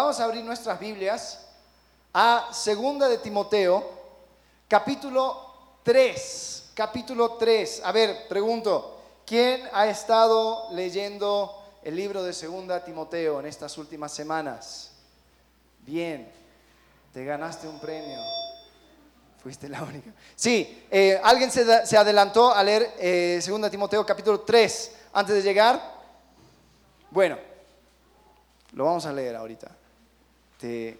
Vamos a abrir nuestras Biblias a Segunda de Timoteo, capítulo 3. Capítulo 3. A ver, pregunto, ¿quién ha estado leyendo el libro de Segunda Timoteo en estas últimas semanas? Bien, te ganaste un premio. Fuiste la única. Sí, eh, ¿alguien se, adelantó a leer eh, Segunda Timoteo capítulo 3 antes de llegar? Bueno, lo vamos a leer ahorita te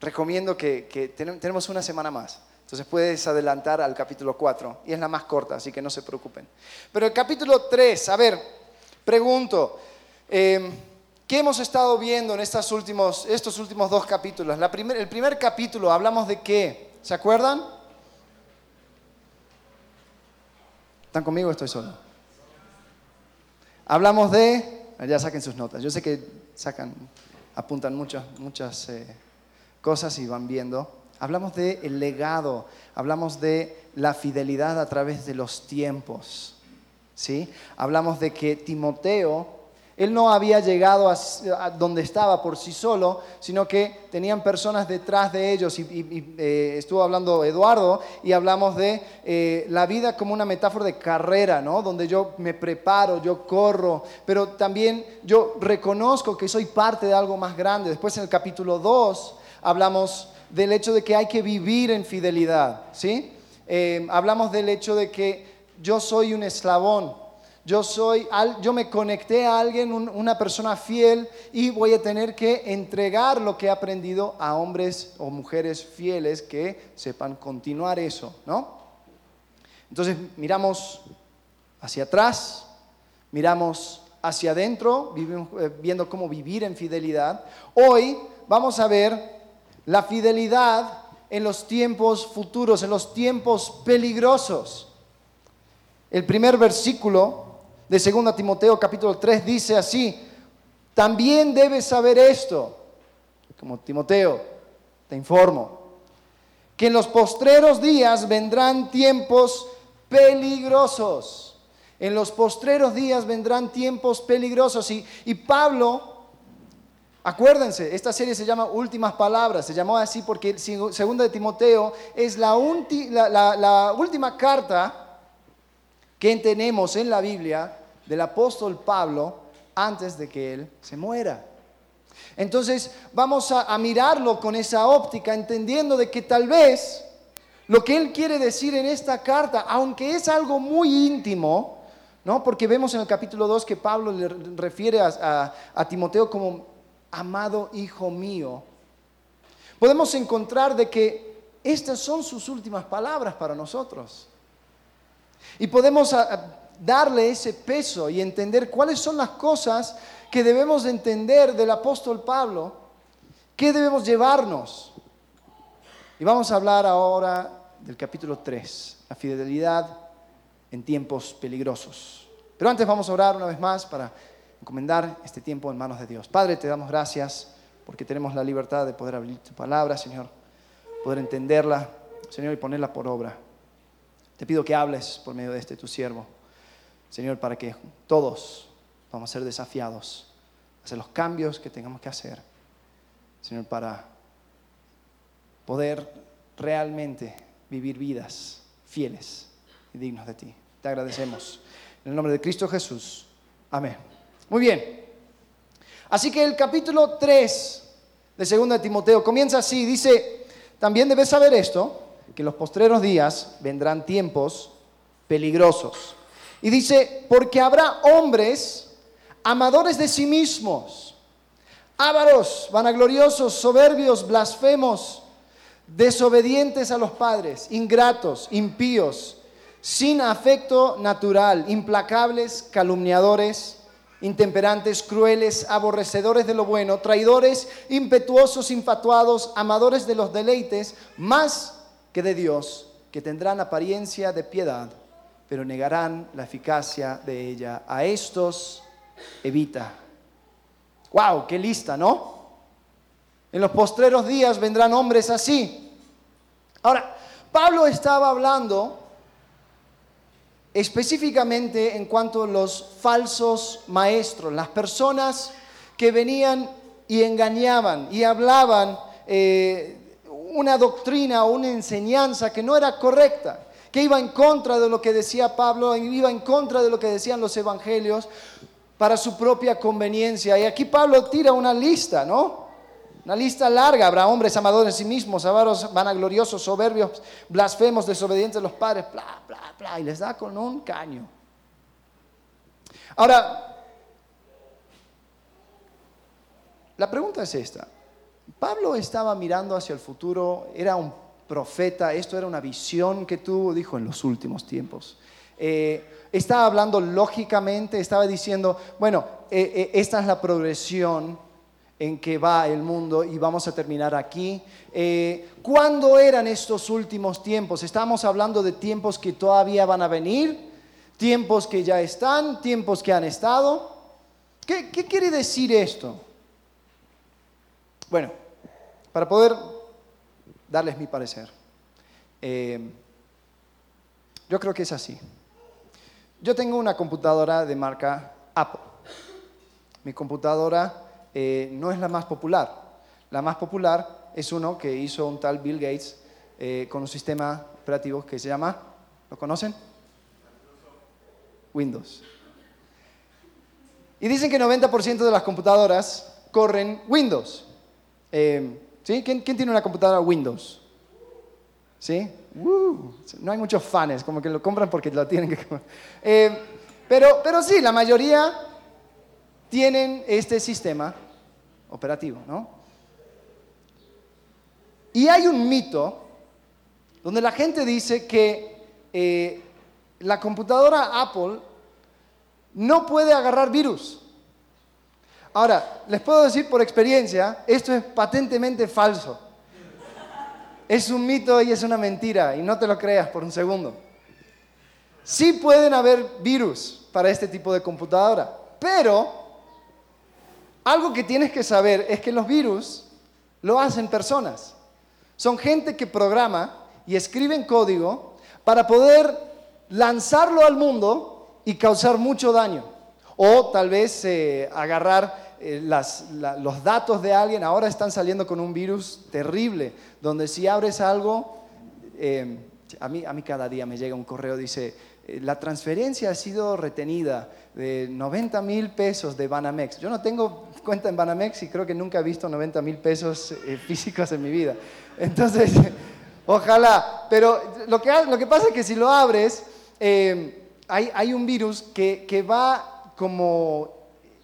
recomiendo que, tenemos una semana más. Entonces puedes adelantar al capítulo 4 y es la más corta, así que no se preocupen. Pero el capítulo 3, a ver, pregunto, em, ¿qué hemos estado viendo en estos últimos, dos capítulos? El primer capítulo hablamos de qué, ¿se acuerdan? ¿Están conmigo o estoy solo? Hablamos de, ya saquen sus notas, yo sé que sacan apuntan muchas, muchas eh, cosas y van viendo. Hablamos del el legado, hablamos de la fidelidad a través de los tiempos. ¿sí? Hablamos de que Timoteo él no había llegado a, donde estaba por sí solo, sino que tenían personas detrás de ellos. Y, eh, estuvo hablando Eduardo y hablamos de eh, la vida como una metáfora de carrera, ¿no? Donde yo me preparo, yo corro, pero también yo reconozco que soy parte de algo más grande. Después en el capítulo 2 hablamos del hecho de que hay que vivir en fidelidad, ¿sí? Eh, hablamos del hecho de que yo soy un eslabón yo, soy, yo me conecté a alguien, una persona fiel, y voy a tener que entregar lo que he aprendido a hombres o mujeres fieles que sepan continuar eso, ¿no? Entonces miramos hacia atrás, miramos hacia adentro, eh, viendo cómo vivir en fidelidad. Hoy vamos a ver la fidelidad en los tiempos futuros, en los tiempos peligrosos. El primer versículo de 2 Timoteo capítulo 3 dice así, también debes saber esto, como Timoteo, te informo, que en los postreros días vendrán tiempos peligrosos. En los postreros días vendrán tiempos peligrosos. Y, y Pablo, acuérdense, esta serie se llama Últimas Palabras, se llamó así porque segunda de Timoteo es la, última carta que tenemos en la Biblia del apóstol Pablo antes de que él se muera. Entonces vamos a, mirarlo con esa óptica, entendiendo de que tal vez lo que él quiere decir en esta carta, aunque es algo muy íntimo, ¿no? porque vemos en el capítulo 2 que Pablo le refiere a, a Timoteo como amado hijo mío, podemos encontrar de que estas son sus últimas palabras para nosotros. Y podemos darle ese peso y entender cuáles son las cosas que debemos entender del apóstol Pablo, qué debemos llevarnos. Y vamos a hablar ahora del capítulo 3, la fidelidad en tiempos peligrosos. Pero antes vamos a orar una vez más para encomendar este tiempo en manos de Dios. Padre, te damos gracias porque tenemos la libertad de poder abrir tu palabra, Señor, poder entenderla, Señor, y ponerla por obra. Te pido que hables por medio de este tu siervo. Señor, para que todos vamos a ser desafiados a hacer los cambios que tengamos que hacer, Señor, para poder realmente vivir vidas fieles y dignos de ti. Te agradecemos. En el nombre de Cristo Jesús. Amén. Muy bien. Así que el capítulo 3 de 2 de Timoteo comienza así. Dice, también debes saber esto, que en los postreros días vendrán tiempos peligrosos. Y dice, porque habrá hombres amadores de sí mismos, ávaros, vanagloriosos, soberbios, blasfemos, desobedientes a los padres, ingratos, impíos, sin afecto natural, implacables, calumniadores, intemperantes, crueles, aborrecedores de lo bueno, traidores, impetuosos, infatuados, amadores de los deleites, más que de Dios, que tendrán apariencia de piedad pero negarán la eficacia de ella. A estos evita. ¡Wow! ¡Qué lista, ¿no? En los postreros días vendrán hombres así. Ahora, Pablo estaba hablando específicamente en cuanto a los falsos maestros, las personas que venían y engañaban y hablaban eh, una doctrina o una enseñanza que no era correcta, que iba en contra de lo que decía Pablo, iba en contra de lo que decían los evangelios para su propia conveniencia. Y aquí Pablo tira una lista, ¿no? Una lista larga, habrá hombres amadores de sí mismos, avaros, vanagloriosos, soberbios, blasfemos, desobedientes a los padres, bla, bla, bla, y les da con un caño. Ahora, la pregunta es esta. Pablo estaba mirando hacia el futuro, era un profeta, esto era una visión que tuvo, dijo, en los últimos tiempos. Eh, estaba hablando lógicamente, estaba diciendo, bueno, eh, eh, esta es la progresión en que va el mundo y vamos a terminar aquí. ¿Cuándo eran estos últimos tiempos? Estamos hablando de tiempos que todavía van a venir, tiempos que ya están, tiempos que han estado. ¿Qué, qué quiere decir esto? Bueno, para poder darles mi parecer, eh, yo creo que es así. Yo tengo una computadora de marca Apple. Mi computadora eh, no es la más popular. La más popular es uno que hizo un tal Bill Gates eh, con un sistema operativo que se llama, ¿lo conocen? Windows. Y dicen que 90% de las computadoras corren Windows. ¿Sí? ¿Quién, tiene una computadora Windows? ¿Sí? No hay muchos fans, como que lo compran porque lo tienen que comprar. Eh, pero, pero sí, la mayoría tienen este sistema operativo, ¿no? Y hay un mito donde la gente dice que eh, la computadora Apple no puede agarrar virus. Ahora, les puedo decir por experiencia, esto es patentemente falso. Es un mito y es una mentira, y no te lo creas por un segundo. Sí pueden haber virus para este tipo de computadora, pero algo que tienes que saber es que los virus lo hacen personas. Son gente que programa y escriben código para poder lanzarlo al mundo y causar mucho daño. O tal vez eh, agarrar eh, los datos de alguien. Ahora están saliendo con un virus terrible, donde si abres algo, eh, a, mí, a mí cada día me llega un correo, dice, la transferencia ha sido retenida de 90 mil pesos de Banamex. Yo no tengo cuenta en Banamex y creo que nunca he visto 90 mil pesos físicos en mi vida. Entonces, ojalá. Pero lo que, lo que pasa es que si lo abres, hay, hay, un virus que, que va como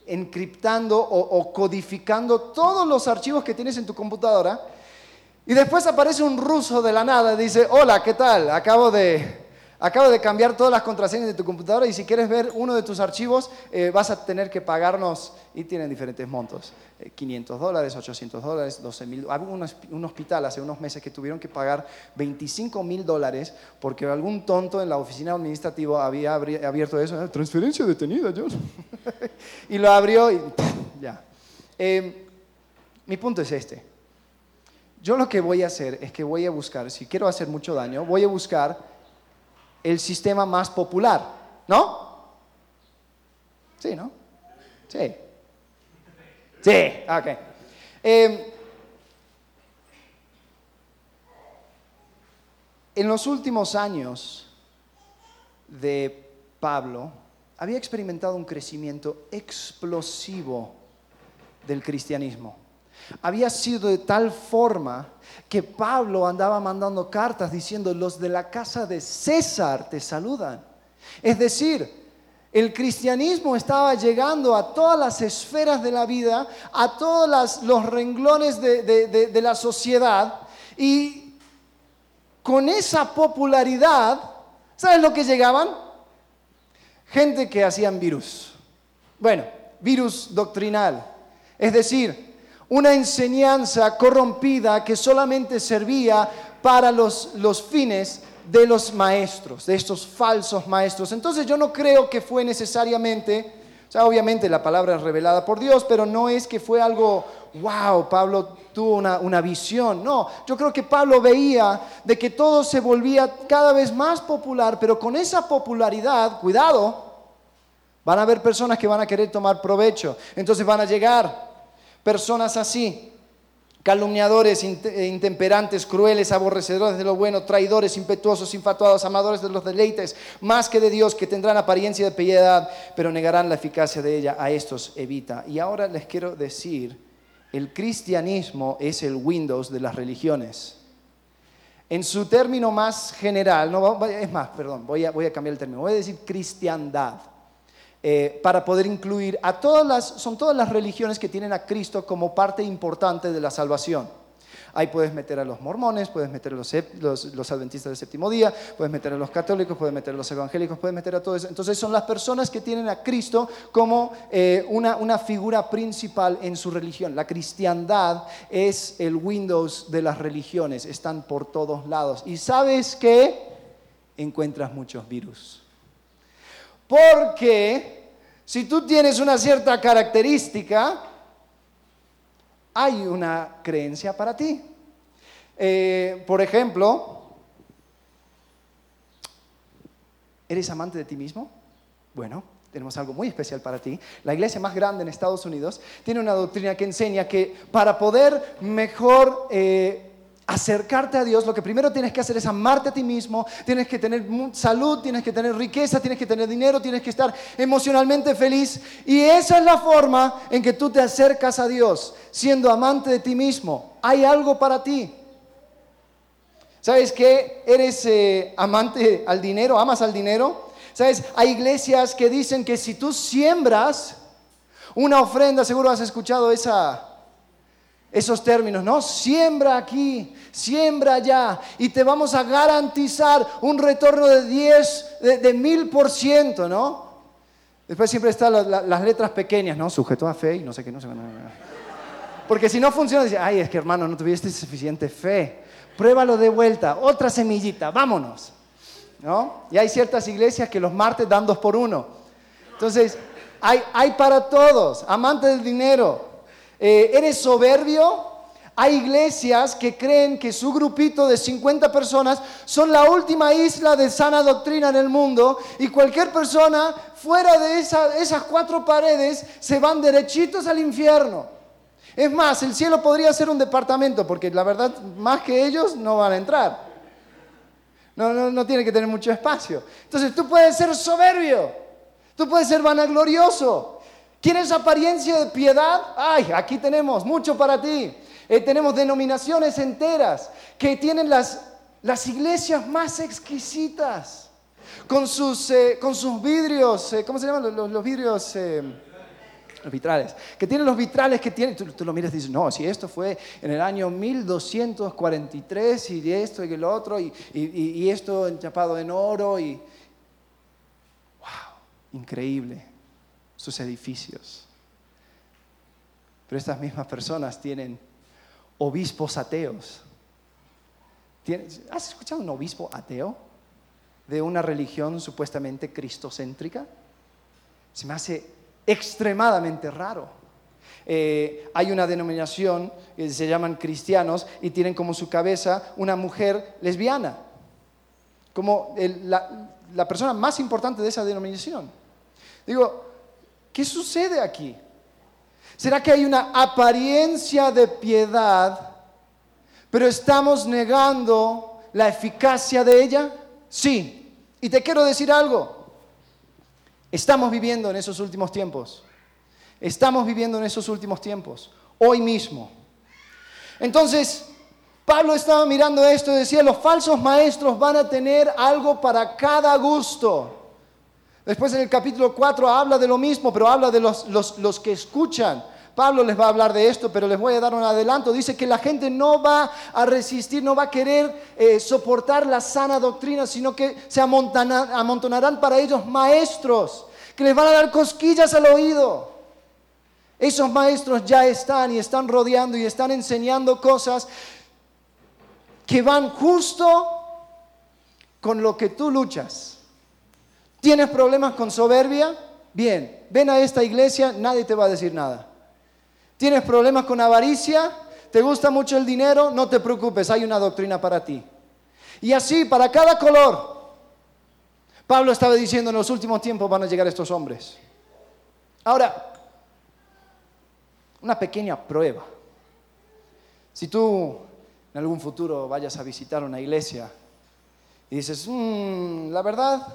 encriptando o, codificando todos los archivos que tienes en tu computadora. Y después aparece un ruso de la nada y dice, hola, ¿qué tal? Acabo de, acabo de cambiar todas las contraseñas de tu computadora y si quieres ver uno de tus archivos eh, vas a tener que pagarnos, y tienen diferentes montos, 500 eh, dólares, 800 dólares, 12 mil. Había un, hospital hace unos meses que tuvieron que pagar 25 mil dólares porque algún tonto en la oficina administrativa había abierto eso, ah, transferencia detenida, John. y lo abrió y ya. Em, mi punto es este. Yo lo que voy a hacer es que voy a buscar, si quiero hacer mucho daño, voy a buscar el sistema más popular, ¿no? Sí, ¿no? Sí. Sí, ok. Em, en los últimos años de Pablo, había experimentado un crecimiento explosivo del cristianismo. Había sido de tal forma que Pablo andaba mandando cartas diciendo, los de la casa de César te saludan. Es decir, el cristianismo estaba llegando a todas las esferas de la vida, a todos los renglones de, de la sociedad y con esa popularidad, ¿sabes lo que llegaban? Gente que hacían virus. Bueno, virus doctrinal. Es decir, una enseñanza corrompida que solamente servía para los, los fines de los maestros, de estos falsos maestros. Entonces yo no creo que fue necesariamente, o sea, obviamente la palabra es revelada por Dios, pero no es que fue algo, wow, Pablo tuvo una, una visión. No, yo creo que Pablo veía de que todo se volvía cada vez más popular, pero con esa popularidad, cuidado, van a haber personas que van a querer tomar provecho. Entonces van a llegar personas así calumniadores, eh, intemperantes, crueles, aborrecedores de lo bueno, traidores, impetuosos, infatuados, amadores de los deleites, más que de Dios, que tendrán apariencia de piedad, pero negarán la eficacia de ella. A estos evita. Y ahora les quiero decir, el cristianismo es el Windows de las religiones. En su término más general, no, es más, perdón, voy a, voy a cambiar el término, voy a decir cristiandad. Eh, para poder incluir a todas las, son todas las religiones que tienen a Cristo como parte importante de la salvación. Ahí puedes meter a los mormones, puedes meter a los, los, adventistas del séptimo día, puedes meter a los católicos, puedes meter a los evangélicos, puedes meter a todos. Entonces son las personas que tienen a Cristo como eh, una, una figura principal en su religión. La cristiandad es el Windows de las religiones, están por todos lados. Y sabes que encuentras muchos virus. Porque si tú tienes una cierta característica, hay una creencia para ti. Eh, por ejemplo, ¿eres amante de ti mismo? Bueno, tenemos algo muy especial para ti. La iglesia más grande en Estados Unidos tiene una doctrina que enseña que para poder mejor eh, acercarte a Dios, lo que primero tienes que hacer es amarte a ti mismo, tienes que tener salud, tienes que tener riqueza, tienes que tener dinero, tienes que estar emocionalmente feliz. Y esa es la forma en que tú te acercas a Dios, siendo amante de ti mismo. Hay algo para ti. ¿Sabes qué? ¿Eres eh, amante al dinero? ¿Amas al dinero? ¿Sabes? Hay iglesias que dicen que si tú siembras una ofrenda, seguro has escuchado esa, esos términos, ¿no? Siembra aquí, siembra allá y te vamos a garantizar un retorno de 10, de, mil por ciento, ¿no? Después siempre están las, letras pequeñas, ¿no? Sujeto a fe y no sé qué, no sé qué. Porque si no funciona, dice, ay, es que hermano, no tuviste suficiente fe. Pruébalo de vuelta, otra semillita, vámonos. ¿No? Y hay ciertas iglesias que los martes dan dos por uno. Entonces, hay, hay para todos, amantes del dinero, eh, ¿Eres soberbio? Hay iglesias que creen que su grupito de 50 personas son la última isla de sana doctrina en el mundo y cualquier persona fuera de esas cuatro paredes se van derechitos al infierno. Es más, el cielo podría ser un departamento porque la verdad más que ellos no van a entrar. No, no, no tiene que tener mucho espacio. Entonces tú puedes ser soberbio, tú puedes ser vanaglorioso, ¿Quieres apariencia de piedad? Ay, aquí tenemos mucho para ti. Eh, tenemos denominaciones enteras que tienen las, las iglesias más exquisitas, con sus, eh, con sus vidrios, eh, ¿cómo se llaman los, vidrios? los vitrales, que tienen los vitrales que tienen, tú, lo miras y dices, no, si esto fue en el año 1243 y esto y el otro, y, y, y esto enchapado en oro, y wow, increíble sus edificios. Pero estas mismas personas tienen obispos ateos. ¿Has escuchado un obispo ateo de una religión supuestamente cristocéntrica? Se me hace extremadamente raro. Eh, hay una denominación que se llaman cristianos y tienen como su cabeza una mujer lesbiana, como la, la persona más importante de esa denominación. Digo, ¿Qué sucede aquí? ¿Será que hay una apariencia de piedad, pero estamos negando la eficacia de ella? Sí. Y te quiero decir algo. Estamos viviendo en esos últimos tiempos. Estamos viviendo en esos últimos tiempos. Hoy mismo. Entonces, Pablo estaba mirando esto y decía, los falsos maestros van a tener algo para cada gusto. Después en el capítulo 4 habla de lo mismo, pero habla de los, que escuchan. Pablo les va a hablar de esto, pero les voy a dar un adelanto. Dice que la gente no va a resistir, no va a querer eh, soportar la sana doctrina, sino que se amontonarán para ellos maestros, que les van a dar cosquillas al oído. Esos maestros ya están y están rodeando y están enseñando cosas que van justo con lo que tú luchas. ¿Tienes problemas con soberbia? Bien, ven a esta iglesia, nadie te va a decir nada. ¿Tienes problemas con avaricia? ¿Te gusta mucho el dinero? No te preocupes, hay una doctrina para ti. Y así, para cada color. Pablo estaba diciendo en los últimos tiempos van a llegar estos hombres. Ahora, una pequeña prueba. Si tú en algún futuro vayas a visitar una iglesia y dices, "Mm, la verdad,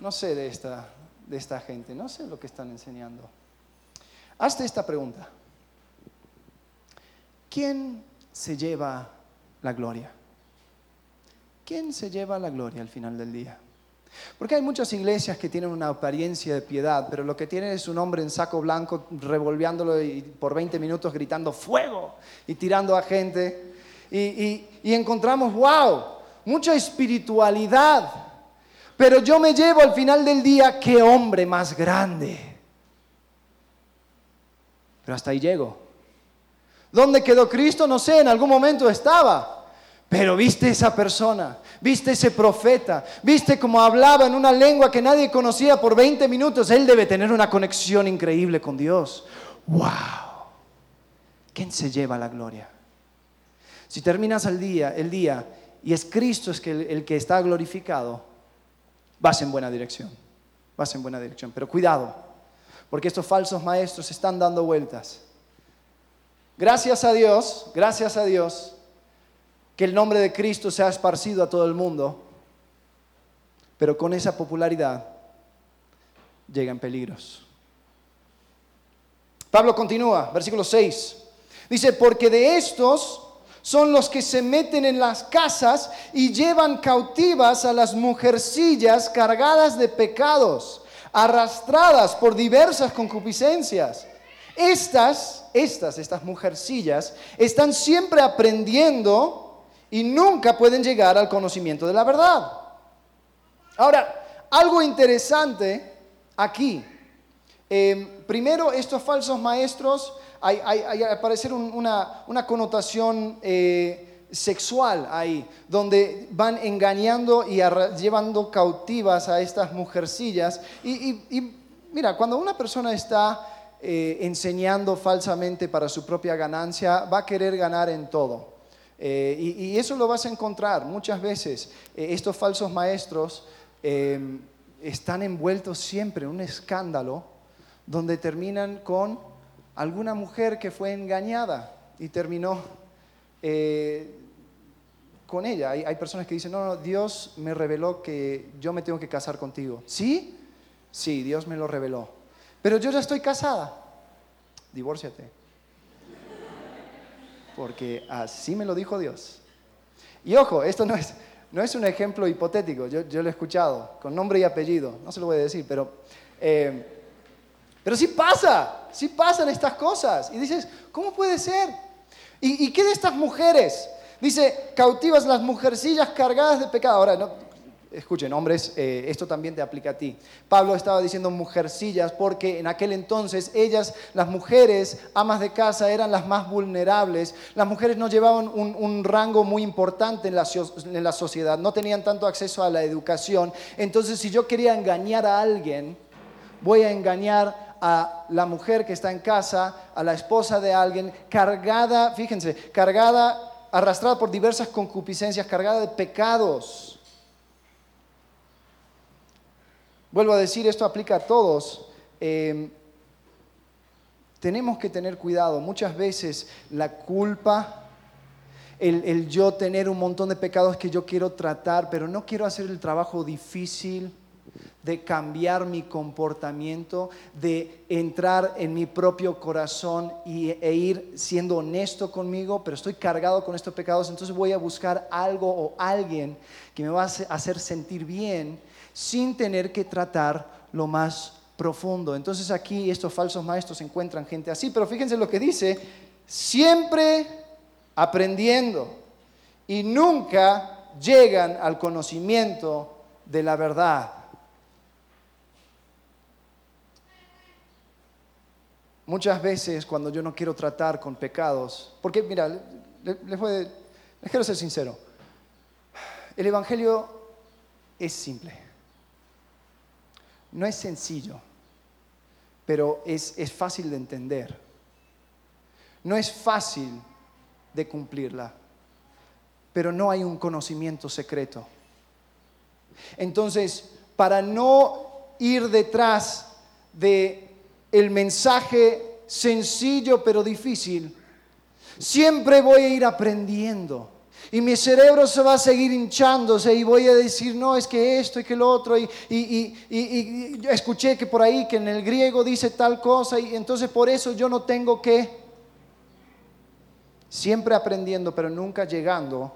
no sé de esta, de esta gente, no sé lo que están enseñando. Hazte esta pregunta. ¿Quién se lleva la gloria? ¿Quién se lleva la gloria al final del día? Porque hay muchas iglesias que tienen una apariencia de piedad, pero lo que tienen es un hombre en saco blanco revolviéndolo y por 20 minutos gritando fuego y tirando a gente. Y, y- y encontramos, wow, mucha espiritualidad. Pero yo me llevo al final del día, qué hombre más grande. Pero hasta ahí llego. ¿Dónde quedó Cristo? No sé, en algún momento estaba. Pero viste esa persona, viste ese profeta, viste cómo hablaba en una lengua que nadie conocía por 20 minutos. Él debe tener una conexión increíble con Dios. ¡Wow! ¿Quién se lleva la gloria? Si terminas el día, el día y es Cristo el que está glorificado, vas en buena dirección. Vas en buena dirección. Pero cuidado, porque estos falsos maestros están dando vueltas. Gracias a Dios, gracias a Dios, que el nombre de Cristo se ha esparcido a todo el mundo, pero con esa popularidad llegan peligros. Pablo continúa, versículo 6. Dice, porque de estos son los que se meten en las casas y llevan cautivas a las mujercillas cargadas de pecados, arrastradas por diversas concupiscencias. Estas, estas, estas mujercillas, están siempre aprendiendo y nunca pueden llegar al conocimiento de la verdad. Ahora, algo interesante aquí. Eh, primero, estos falsos maestros, hay, hay, una, una connotación eh, sexual ahí, donde van engañando y llevando cautivas a estas mujercillas. Y, y- mira, cuando una persona está eh, enseñando falsamente para su propia ganancia, va a querer ganar en todo. Eh, y, y eso lo vas a encontrar muchas veces. Estos falsos maestros eh, están envueltos siempre en un escándalo donde terminan con alguna mujer que fue engañada y terminó eh, con ella. Hay, hay personas que dicen, no, no, Dios me reveló que yo me tengo que casar contigo. ¿Sí? Sí, Dios me lo reveló. Pero yo ya estoy casada. Divórciate. Porque así me lo dijo Dios. Y ojo, esto no es, no es un ejemplo hipotético, yo, yo lo he escuchado, con nombre y apellido, no se lo voy a decir, pero, eh, pero sí pasa, sí pasan estas cosas. Y dices, ¿cómo puede ser? ¿Y, qué de estas mujeres? Dice, cautivas las mujercillas cargadas de pecado. Ahora, no, escuchen, hombres, eh, esto también te aplica a ti. Pablo estaba diciendo mujercillas porque en aquel entonces ellas, las mujeres, amas de casa, eran las más vulnerables. Las mujeres no llevaban un, rango muy importante en la, en la sociedad, no tenían tanto acceso a la educación. Entonces, si yo quería engañar a alguien, voy a engañar a la mujer que está en casa, a la esposa de alguien, cargada, fíjense, cargada, arrastrada por diversas concupiscencias, cargada de pecados. Vuelvo a decir, esto aplica a todos. Eh, tenemos que tener cuidado. Muchas veces la culpa, el yo tener un montón de pecados que yo quiero tratar, pero no quiero hacer el trabajo difícil de cambiar mi comportamiento, de entrar en mi propio corazón y, e ir siendo honesto conmigo, pero estoy cargado con estos pecados, entonces voy a buscar algo o alguien que me va a hace- hacer sentir bien sin tener que tratar lo más profundo. Entonces aquí estos falsos maestros encuentran gente así, pero fíjense lo que dice, siempre aprendiendo y nunca llegan al conocimiento de la verdad. Muchas veces cuando yo no quiero tratar con pecados, porque mira, le- le- les, voy les quiero ser sincero, el Evangelio es simple, no es sencillo, pero es, es fácil de entender, no es fácil de cumplirla, pero no hay un conocimiento secreto. Entonces, para no ir detrás de el mensaje sencillo pero difícil, siempre voy a ir aprendiendo. Y mi cerebro se va a seguir hinchándose y voy a decir, no, es que esto y que lo otro. Y, y, escuché que por ahí, que en el griego dice tal cosa. Y entonces por eso yo no tengo que, siempre aprendiendo, pero nunca llegando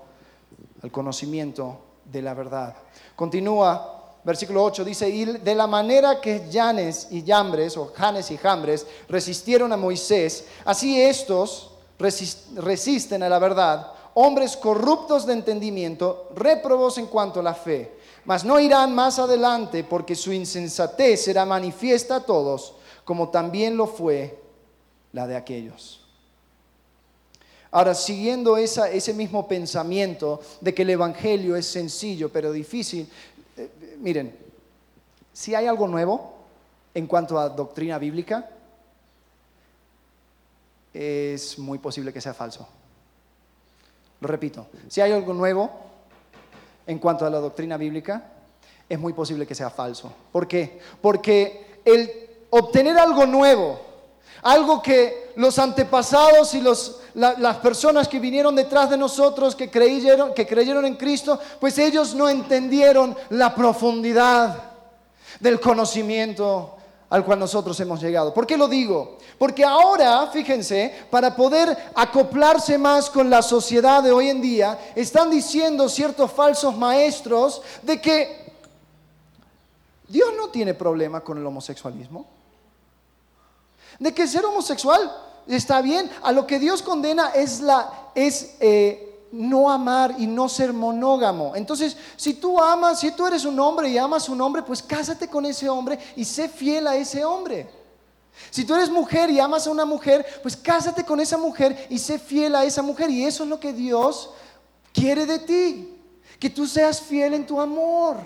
al conocimiento de la verdad. Continúa versículo 8 dice, y de la manera que Janes y Jambres, o Janes y Jambres, resistieron a Moisés, así estos resisten a la verdad, hombres corruptos de entendimiento, réprobos en cuanto a la fe, mas no irán más adelante porque su insensatez será manifiesta a todos, como también lo fue la de aquellos. Ahora, siguiendo ese mismo pensamiento de que el Evangelio es sencillo pero difícil, miren, si hay algo nuevo en cuanto a doctrina bíblica, es muy posible que sea falso. Lo repito, si hay algo nuevo en cuanto a la doctrina bíblica, es muy posible que sea falso. ¿Por qué? Porque el obtener algo nuevo, algo que los antepasados y los, las personas que vinieron detrás de nosotros, que creyeron, que creyeron en Cristo, pues ellos no entendieron la profundidad del conocimiento al cual nosotros hemos llegado. ¿Por qué lo digo? Porque ahora, fíjense, para poder acoplarse más con la sociedad de hoy en día, están diciendo ciertos falsos maestros de que Dios no tiene problema con el homosexualismo de que ser homosexual está bien. A lo que Dios condena es, la, es eh, no amar y no ser monógamo. Entonces, si tú amas, si tú eres un hombre y amas a un hombre, pues cásate con ese hombre y sé fiel a ese hombre. Si tú eres mujer y amas a una mujer, pues cásate con esa mujer y sé fiel a esa mujer. Y eso es lo que Dios quiere de ti, que tú seas fiel en tu amor.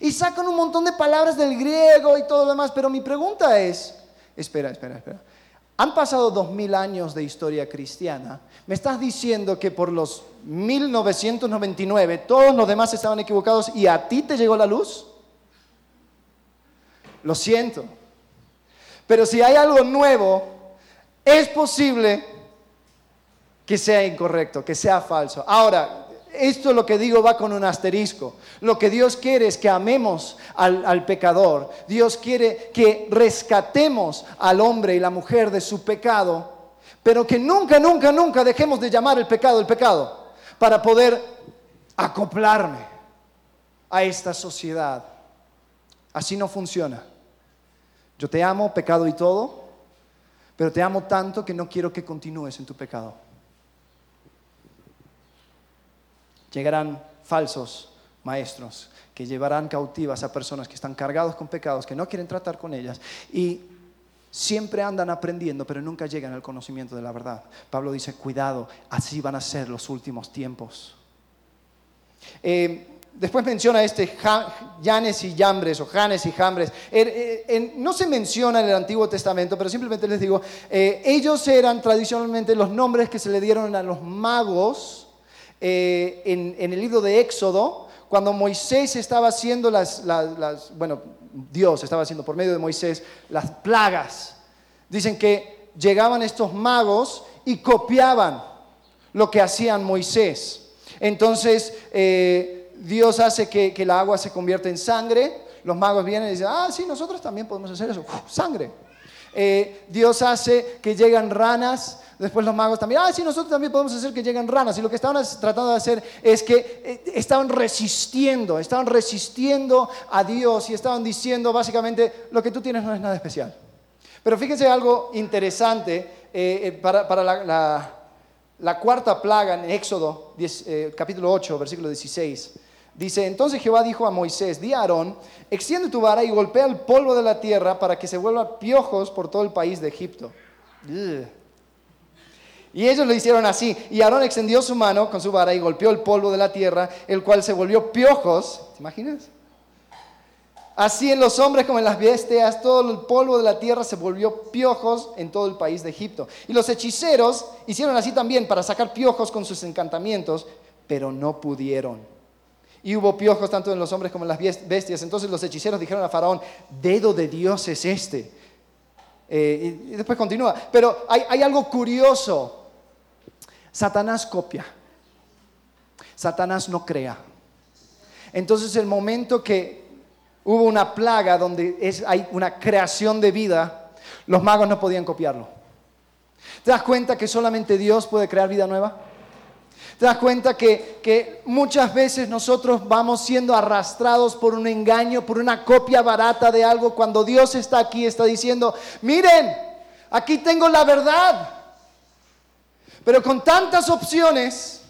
Y sacan un montón de palabras del griego y todo lo demás, pero mi pregunta es, espera, espera, espera. Han pasado dos mil años de historia cristiana. ¿Me estás diciendo que por los 1999 todos los demás estaban equivocados y a ti te llegó la luz? Lo siento. Pero si hay algo nuevo, es posible que sea incorrecto, que sea falso. Ahora, esto lo que digo va con un asterisco. Lo que Dios quiere es que amemos al, pecador. Dios quiere que rescatemos al hombre y la mujer de su pecado, pero que nunca, nunca, nunca dejemos de llamar el pecado el pecado para poder acoplarme a esta sociedad. Así no funciona. Yo te amo, pecado y todo, pero te amo tanto que no quiero que continúes en tu pecado. Llegarán falsos maestros que llevarán cautivas a personas que están cargados con pecados, que no quieren tratar con ellas y siempre andan aprendiendo, pero nunca llegan al conocimiento de la verdad. Pablo dice, cuidado, así van a ser los últimos tiempos. Eh, después menciona este Janes y Jambres o Janes y Jambres. Er, eh, no se menciona en el Antiguo Testamento, pero simplemente les digo, eh, ellos eran tradicionalmente los nombres que se le dieron a los magos eh, en, el libro de Éxodo, cuando Moisés estaba haciendo las, bueno, Dios estaba haciendo por medio de Moisés las plagas. Dicen que llegaban estos magos y copiaban lo que hacían Moisés. Entonces, eh, Dios hace que, el agua se convierta en sangre. Los magos vienen y dicen, ah, sí, nosotros también podemos hacer eso. sangre. Eh, Dios hace que llegan ranas Después los magos también, ah, sí, nosotros también podemos hacer que lleguen ranas. Y lo que estaban tratando de hacer es que eh, estaban resistiendo, estaban resistiendo a Dios y estaban diciendo básicamente, lo que tú tienes no es nada especial. Pero fíjense algo interesante eh, para, la, cuarta plaga en Éxodo capítulo 8, versículo 16. Dice, entonces Jehová dijo a Moisés, di a Aarón, extiende tu vara y golpea el polvo de la tierra para que se vuelvan piojos por todo el país de Egipto. Y ellos lo hicieron así. Y Aarón extendió su mano con su vara y golpeó el polvo de la tierra, el cual se volvió piojos. ¿Te imaginas? Así en los hombres como en las bestias, todo el polvo de la tierra se volvió piojos en todo el país de Egipto. Y los hechiceros hicieron así también para sacar piojos con sus encantamientos, pero no pudieron. Y hubo piojos tanto en los hombres como en las bestias. Entonces los hechiceros dijeron a Faraón, dedo de Dios es este Eh, y, después continúa. Pero hay, hay algo curioso. Satanás copia. Satanás no crea. Entonces el momento que hubo una plaga donde es, hay una creación de vida, los magos no podían copiarlo. ¿Te das cuenta que solamente Dios puede crear vida nueva? ¿Te das cuenta que, muchas veces nosotros vamos siendo arrastrados por un engaño, por una copia barata de algo, cuando Dios está aquí, está diciendo, miren, aquí tengo la verdad. Pero con tantas opciones,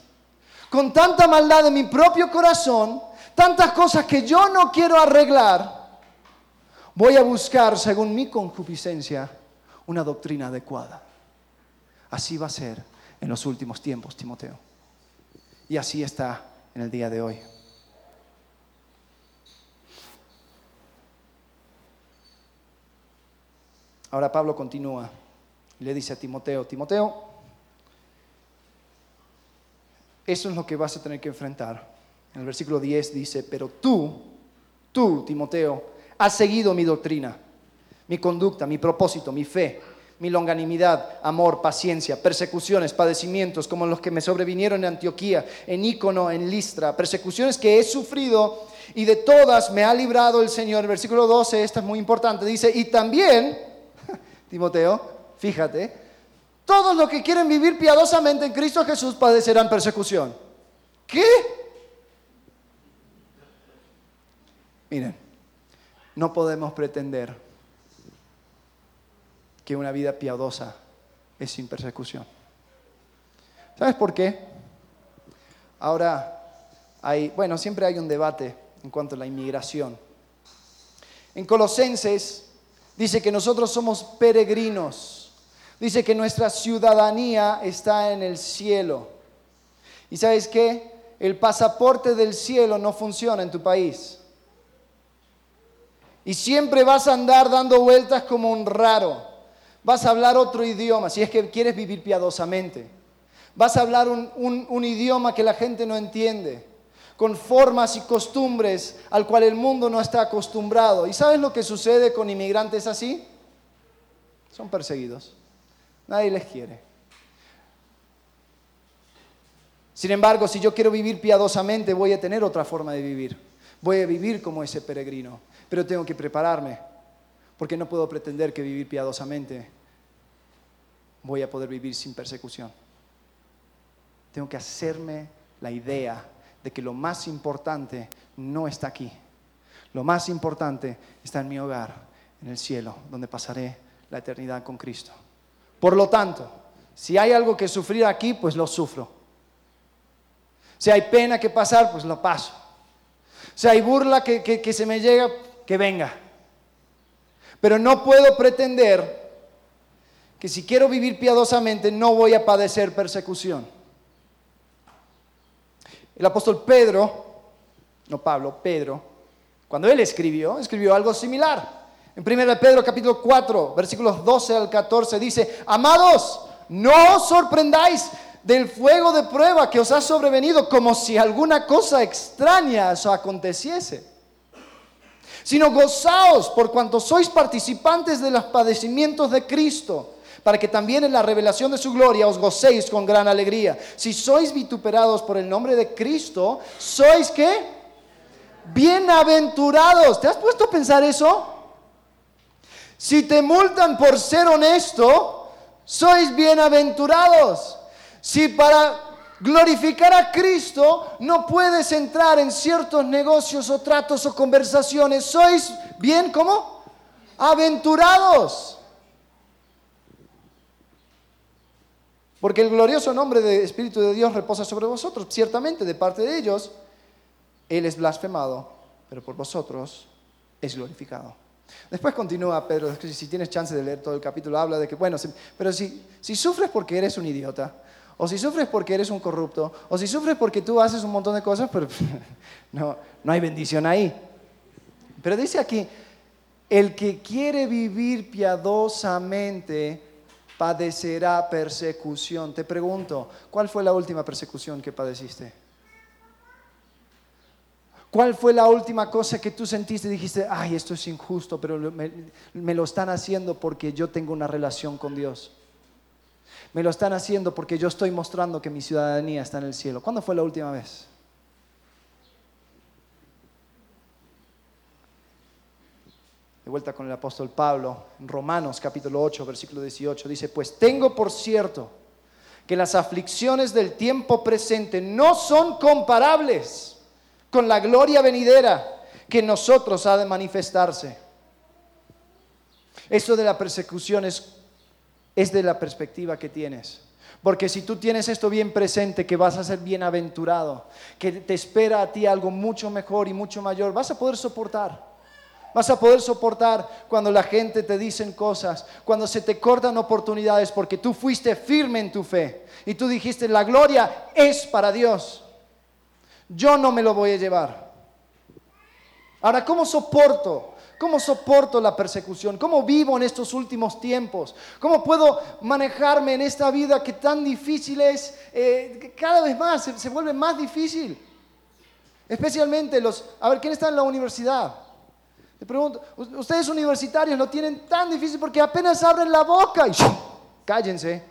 con tanta maldad en mi propio corazón, tantas cosas que yo no quiero arreglar, voy a buscar, según mi concupiscencia, una doctrina adecuada. Así va a ser en los últimos tiempos, Timoteo. Y así está en el día de hoy. Ahora Pablo continúa y le dice a Timoteo, Timoteo, eso es lo que vas a tener que enfrentar. En el versículo 10 dice, pero tú, tú, Timoteo, has seguido mi doctrina, mi conducta, mi propósito, mi fe mi longanimidad, amor, paciencia, persecuciones, padecimientos como los que me sobrevinieron en Antioquía, en Ícono, en Listra, persecuciones que he sufrido y de todas me ha librado el Señor. Versículo 12, esto es muy importante, dice, y también, Timoteo, fíjate, todos los que quieren vivir piadosamente en Cristo Jesús padecerán persecución. ¿Qué? Miren, no podemos pretender que una vida piadosa es sin persecución. ¿Sabes por qué? Ahora hay, bueno, siempre hay un debate en cuanto a la inmigración. En Colosenses dice que nosotros somos peregrinos. Dice que nuestra ciudadanía está en el cielo. ¿Y sabes qué? El pasaporte del cielo no funciona en tu país. Y siempre vas a andar dando vueltas como un raro. Vas a hablar otro idioma, si es que quieres vivir piadosamente. Vas a hablar un, idioma que la gente no entiende, con formas y costumbres al cual el mundo no está acostumbrado. ¿Y sabes lo que sucede con inmigrantes así? Son perseguidos. Nadie les quiere. Sin embargo, si yo quiero vivir piadosamente, voy a tener otra forma de vivir. Voy a vivir como ese peregrino, pero tengo que prepararme porque no puedo pretender que vivir piadosamente voy a poder vivir sin persecución. Tengo que hacerme la idea de que lo más importante no está aquí. Lo más importante está en mi hogar, en el cielo, donde pasaré la eternidad con Cristo. Por lo tanto, si hay algo que sufrir aquí, pues lo sufro. Si hay pena que pasar, pues lo paso. Si hay burla que, que se me llega, que venga. Pero no puedo pretender que si quiero vivir piadosamente no voy a padecer persecución. El apóstol Pedro, no Pablo, Pedro, cuando él escribió, escribió algo similar. En 1 Pedro capítulo 4, versículos 12 al 14 dice, amados, no os sorprendáis del fuego de prueba que os ha sobrevenido como si alguna cosa extraña os aconteciese sino gozaos por cuanto sois participantes de los padecimientos de Cristo, para que también en la revelación de su gloria os gocéis con gran alegría. Si sois vituperados por el nombre de Cristo, sois qué? Bienaventurados. ¿Te has puesto a pensar eso? Si te multan por ser honesto, sois bienaventurados. Si para glorificar a Cristo, no puedes entrar en ciertos negocios o tratos o conversaciones. Sois bien, ¿cómo? Aventurados. Porque el glorioso nombre del Espíritu de Dios reposa sobre vosotros. Ciertamente, de parte de ellos, Él es blasfemado, pero por vosotros es glorificado. Después continúa Pedro, si tienes chance de leer todo el capítulo, habla de que, bueno, pero si, si sufres porque eres un idiota, o si sufres porque eres un corrupto, o si sufres porque tú haces un montón de cosas, pero no, no hay bendición ahí. Pero dice aquí, el que quiere vivir piadosamente padecerá persecución. Te pregunto, ¿cuál fue la última persecución que padeciste? ¿Cuál fue la última cosa que tú sentiste y dijiste, ay, esto es injusto, pero me, me, lo están haciendo porque yo tengo una relación con Dios? Me lo están haciendo porque yo estoy mostrando que mi ciudadanía está en el cielo. ¿Cuándo fue la última vez? De vuelta con el apóstol Pablo, en Romanos capítulo 8, versículo 18, dice, pues tengo por cierto que las aflicciones del tiempo presente no son comparables con la gloria venidera que en nosotros ha de manifestarse. Eso de la persecución es, es de la perspectiva que tienes. Porque si tú tienes esto bien presente, que vas a ser bienaventurado, que te espera a ti algo mucho mejor y mucho mayor, vas a poder soportar. Vas a poder soportar cuando la gente te dicen cosas, cuando se te cortan oportunidades, porque tú fuiste firme en tu fe y tú dijiste, la gloria es para Dios. Yo no me lo voy a llevar. Ahora, ¿cómo soporto? ¿Cómo soporto la persecución? ¿Cómo vivo en estos últimos tiempos? ¿Cómo puedo manejarme en esta vida que tan difícil es? Eh, cada vez más se, se vuelve más difícil. Especialmente los... A ver, ¿quién está en la universidad? Te pregunto, ustedes universitarios lo tienen tan difícil porque apenas abren la boca y cállense.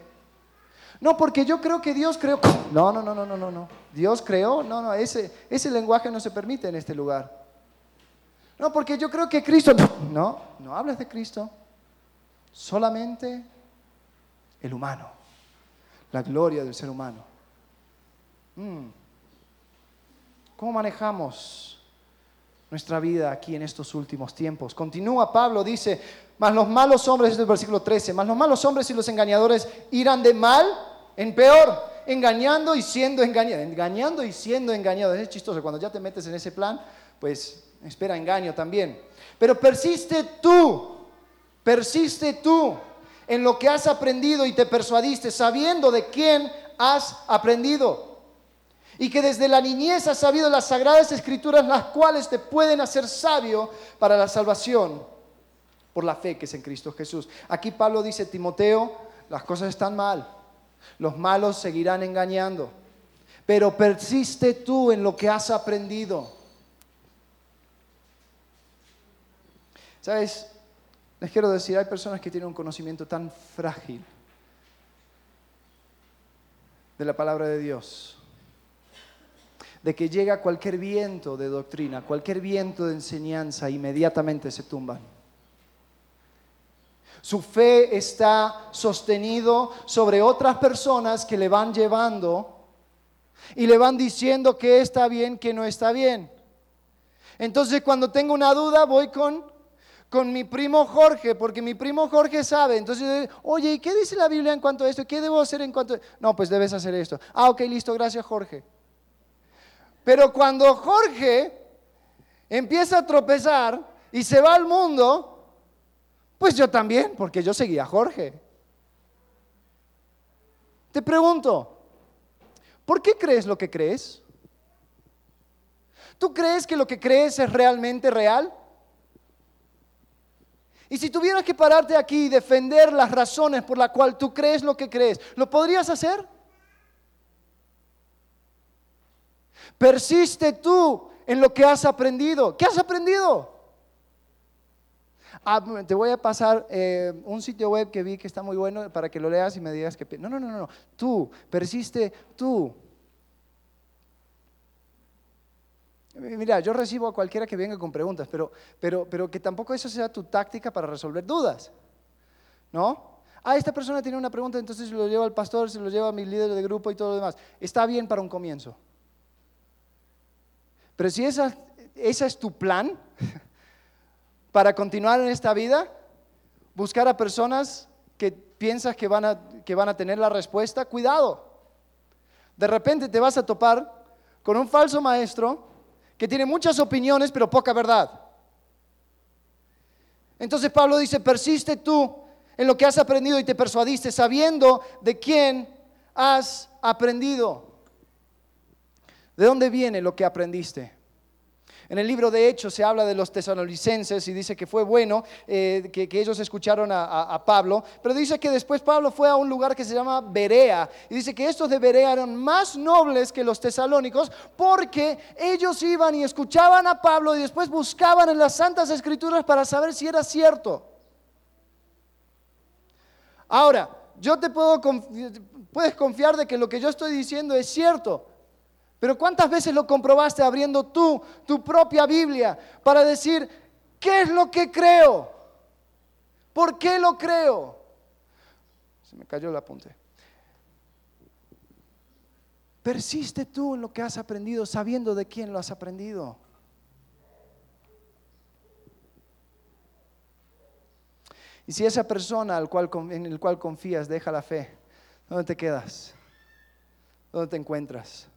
No, porque yo creo que Dios creó. No, no, no, no, no, no, no. Dios creó. No, no, ese, ese lenguaje no se permite en este lugar. No, porque yo creo que Cristo. No, no hables de Cristo. Solamente el humano. La gloria del ser humano. Mm. ¿Cómo manejamos nuestra vida aquí en estos últimos tiempos. Continúa Pablo, dice, mas los malos hombres, este es el versículo 13, mas los malos hombres y los engañadores irán de mal en peor, engañando y siendo engañados, engañando y siendo engañados. Es chistoso, cuando ya te metes en ese plan, pues espera engaño también. Pero persiste tú, persiste tú en lo que has aprendido y te persuadiste, sabiendo de quién has aprendido y que desde la niñez has sabido las sagradas escrituras, las cuales te pueden hacer sabio para la salvación por la fe que es en Cristo Jesús. Aquí Pablo dice, Timoteo, las cosas están mal, los malos seguirán engañando, pero persiste tú en lo que has aprendido. ¿Sabes? Les quiero decir, hay personas que tienen un conocimiento tan frágil de la palabra de Dios de que llega cualquier viento de doctrina, cualquier viento de enseñanza, inmediatamente se tumban. Su fe está sostenido sobre otras personas que le van llevando y le van diciendo que está bien, que no está bien. Entonces cuando tengo una duda voy con, con mi primo Jorge, porque mi primo Jorge sabe. Entonces, oye, ¿y qué dice la Biblia en cuanto a esto? ¿Qué debo hacer en cuanto a... No, pues debes hacer esto. Ah, ok, listo, gracias Jorge. Pero cuando Jorge empieza a tropezar y se va al mundo, pues yo también, porque yo seguía a Jorge. Te pregunto, ¿por qué crees lo que crees? ¿Tú crees que lo que crees es realmente real? Y si tuvieras que pararte aquí y defender las razones por las cuales tú crees lo que crees, ¿lo podrías hacer? Persiste tú en lo que has aprendido. ¿Qué has aprendido? Ah, te voy a pasar eh, un sitio web que vi que está muy bueno para que lo leas y me digas que... No, no, no, no. Tú, persiste tú. Mira, yo recibo a cualquiera que venga con preguntas, pero, pero, pero que tampoco eso sea tu táctica para resolver dudas. ¿No? Ah, esta persona tiene una pregunta, entonces se lo llevo al pastor, se lo llevo a mi líder de grupo y todo lo demás. Está bien para un comienzo. Pero si esa, es tu plan para continuar en esta vida, buscar a personas que piensas que van, a, que van a tener la respuesta, cuidado. De repente te vas a topar con un falso maestro que tiene muchas opiniones pero poca verdad. Entonces Pablo dice, persiste tú en lo que has aprendido y te persuadiste sabiendo de quién has aprendido. ¿De dónde viene lo que aprendiste? En el libro de Hechos se habla de los tesalonicenses y dice que fue bueno eh, que, ellos escucharon a, Pablo, pero dice que después Pablo fue a un lugar que se llama Berea y dice que estos de Berea eran más nobles que los tesalónicos porque ellos iban y escuchaban a Pablo y después buscaban en las santas escrituras para saber si era cierto. Ahora, yo te puedo, puedes confiar de que lo que yo estoy diciendo es cierto. Pero ¿cuántas veces lo comprobaste abriendo tú tu propia Biblia para decir, ¿qué es lo que creo? ¿Por qué lo creo? Se me cayó el apunte. Persiste tú en lo que has aprendido sabiendo de quién lo has aprendido. Y si esa persona al cual, en el cual confías deja la fe, ¿dónde te quedas? ¿Dónde te encuentras?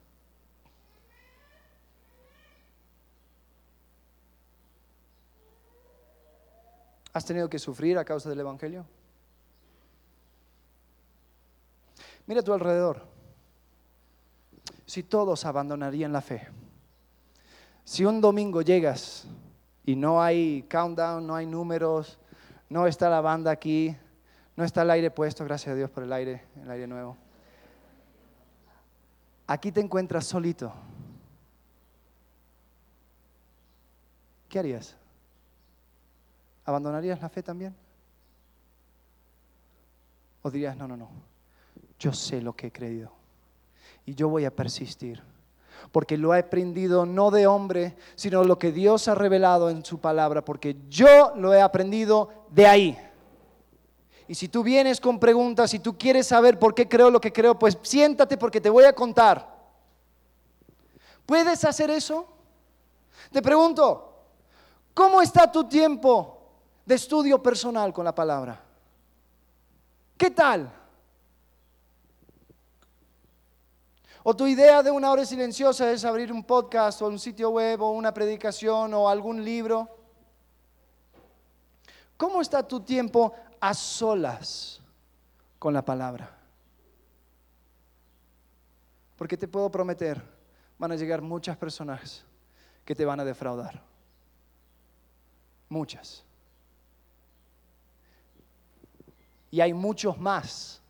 ¿Has tenido que sufrir a causa del Evangelio? Mira tu alrededor. Si todos abandonarían la fe, si un domingo llegas y no hay countdown, no hay números, no está la banda aquí, no está el aire puesto, gracias a Dios por el aire, el aire nuevo. Aquí te encuentras solito. ¿Qué harías? ¿Abandonarías la fe también? ¿O dirías, no, no, no, yo sé lo que he creído y yo voy a persistir? Porque lo he aprendido no de hombre, sino lo que Dios ha revelado en su palabra, porque yo lo he aprendido de ahí. Y si tú vienes con preguntas, si tú quieres saber por qué creo lo que creo, pues siéntate porque te voy a contar. ¿Puedes hacer eso? Te pregunto, ¿cómo está tu tiempo de estudio personal con la palabra. ¿Qué tal? O tu idea de una hora silenciosa es abrir un podcast o un sitio web o una predicación o algún libro. ¿Cómo está tu tiempo a solas con la palabra? Porque te puedo prometer, van a llegar muchas personas que te van a defraudar. Muchas. Y hay muchos más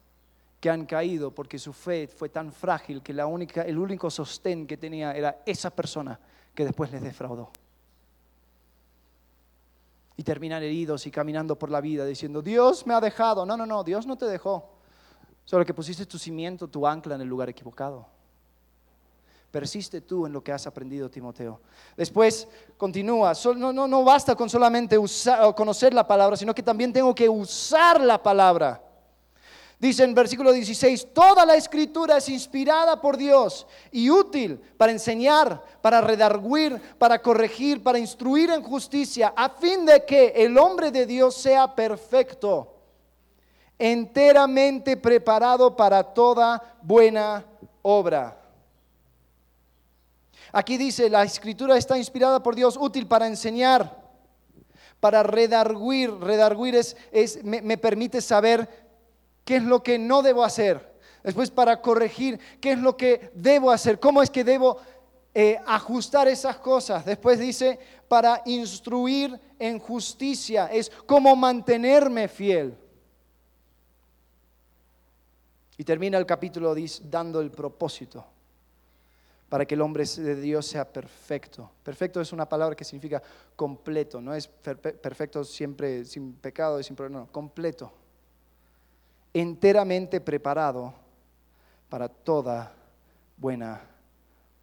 que han caído porque su fe fue tan frágil que la única, el único sostén que tenía era esa persona que después les defraudó. Y terminan heridos y caminando por la vida diciendo, Dios me ha dejado. No, no, no, Dios no te dejó. Solo que pusiste tu cimiento, tu ancla en el lugar equivocado. Persiste tú en lo que has aprendido, Timoteo. Después continúa. No, no, no basta con solamente usar, conocer la palabra, sino que también tengo que usar la palabra. Dice en versículo 16, toda la escritura es inspirada por Dios y útil para enseñar, para redarguir, para corregir, para instruir en justicia, a fin de que el hombre de Dios sea perfecto, enteramente preparado para toda buena obra. Aquí dice, la escritura está inspirada por Dios, útil para enseñar, para redarguir. Redarguir es, me, permite saber qué es lo que no debo hacer. Después para corregir, qué es lo que debo hacer, cómo es que debo eh, ajustar esas cosas. Después dice, para instruir en justicia, es cómo mantenerme fiel. Y termina el capítulo dando el propósito para que el hombre de Dios sea perfecto. Perfecto es una palabra que significa completo, no es perfecto siempre sin pecado y sin problema, no, completo. Enteramente preparado para toda buena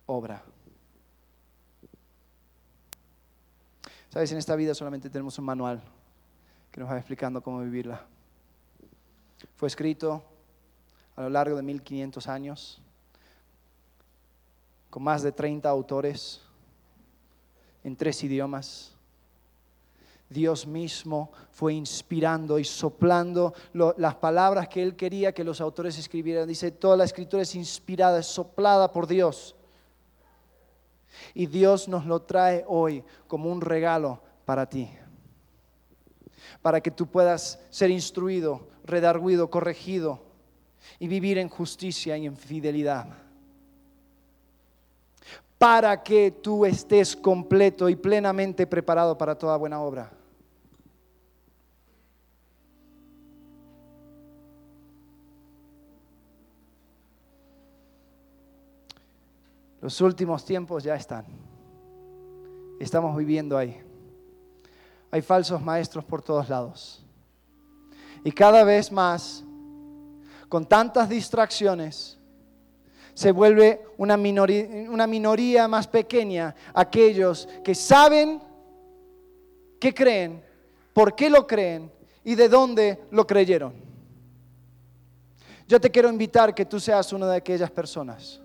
obra. Sabes, en esta vida solamente tenemos un manual que nos va explicando cómo vivirla. Fue escrito a lo largo de 1500 años con más de 30 autores en tres idiomas. Dios mismo fue inspirando y soplando las palabras que Él quería que los autores escribieran. Dice, toda la escritura es inspirada, es soplada por Dios. Y Dios nos lo trae hoy como un regalo para ti. Para que tú puedas ser instruido, redarguido, corregido y vivir en justicia y en fidelidad. Para que tú estés completo y plenamente preparado para toda buena obra. Los últimos tiempos ya están. Estamos viviendo ahí. Hay falsos maestros por todos lados. Y cada vez más, con tantas distracciones, se vuelve una minoría, una minoría más pequeña aquellos que saben qué creen, por qué lo creen y de dónde lo creyeron. Yo te quiero invitar que tú seas una de aquellas personas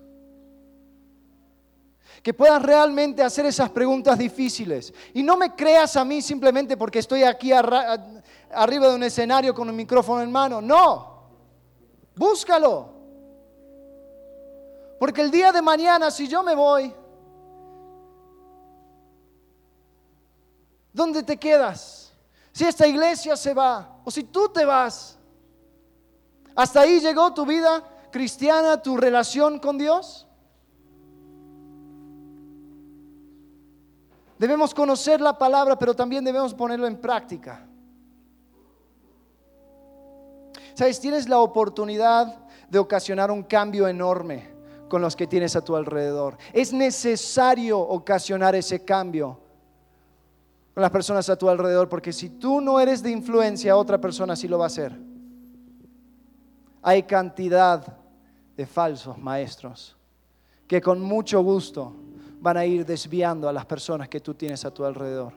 que puedas realmente hacer esas preguntas difíciles. Y no me creas a mí simplemente porque estoy aquí arriba de un escenario con un micrófono en mano. No, búscalo. Porque el día de mañana, si yo me voy, ¿dónde te quedas? Si esta iglesia se va o si tú te vas, ¿hasta ahí llegó tu vida cristiana, tu relación con Dios? Debemos conocer la palabra, pero también debemos ponerlo en práctica. Sabes, tienes la oportunidad de ocasionar un cambio enorme con los que tienes a tu alrededor. Es necesario ocasionar ese cambio con las personas a tu alrededor, porque si tú no eres de influencia, otra persona sí lo va a hacer. Hay cantidad de falsos maestros que con mucho gusto van a ir desviando a las personas que tú tienes a tu alrededor.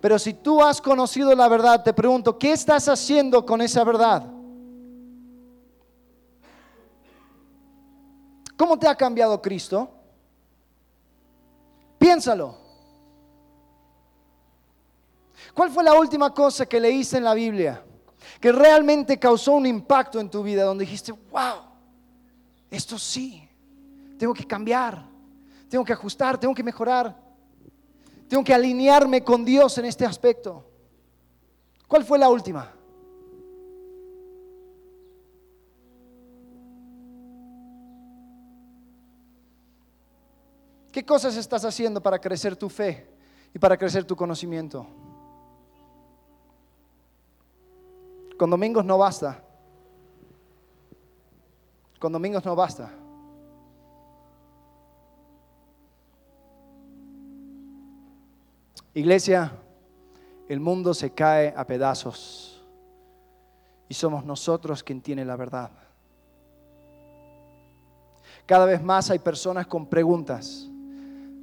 Pero si tú has conocido la verdad, te pregunto, ¿qué estás haciendo con esa verdad? ¿Cómo te ha cambiado Cristo? Piénsalo. ¿Cuál fue la última cosa que leíste en la Biblia que realmente causó un impacto en tu vida donde dijiste, wow, esto sí, tengo que cambiar? tengo que ajustar, tengo que mejorar, tengo que alinearme con Dios en este aspecto. ¿Cuál fue la última? ¿Qué cosas estás haciendo para crecer tu fe y para crecer tu conocimiento? Con domingos no basta. Con domingos no basta. Iglesia, el mundo se cae a pedazos y somos nosotros quien tiene la verdad. Cada vez más hay personas con preguntas,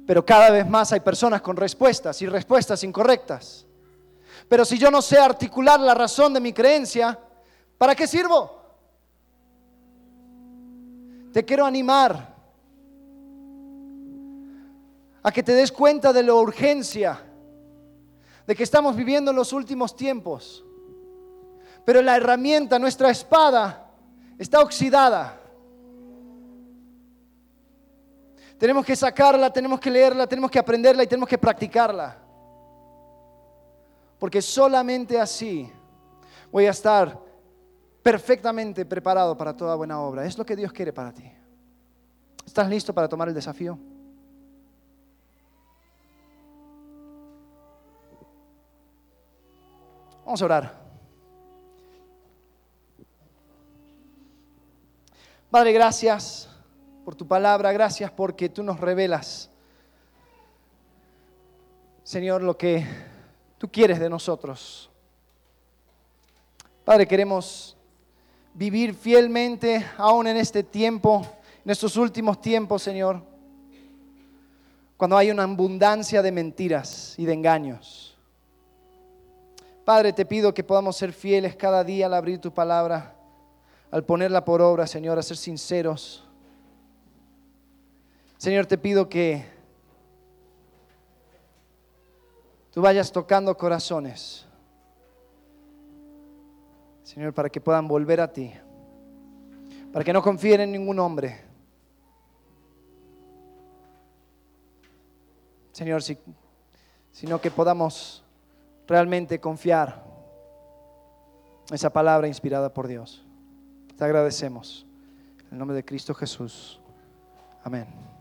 pero cada vez más hay personas con respuestas y respuestas incorrectas. Pero si yo no sé articular la razón de mi creencia, ¿para qué sirvo? Te quiero animar a que te des cuenta de la urgencia de que estamos viviendo en los últimos tiempos. Pero la herramienta, nuestra espada, está oxidada. Tenemos que sacarla, tenemos que leerla, tenemos que aprenderla y tenemos que practicarla. Porque solamente así voy a estar perfectamente preparado para toda buena obra. Es lo que Dios quiere para ti. ¿Estás listo para tomar el desafío? Vamos a orar. Padre, gracias por tu palabra, gracias porque tú nos revelas, Señor, lo que tú quieres de nosotros. Padre, queremos vivir fielmente aún en este tiempo, en estos últimos tiempos, Señor, cuando hay una abundancia de mentiras y de engaños. Padre, te pido que podamos ser fieles cada día al abrir tu palabra, al ponerla por obra, Señor, a ser sinceros. Señor, te pido que tú vayas tocando corazones, Señor, para que puedan volver a ti, para que no confíen en ningún hombre. Señor, sino que podamos realmente confiar esa palabra inspirada por Dios. Te agradecemos. En el nombre de Cristo Jesús. Amén.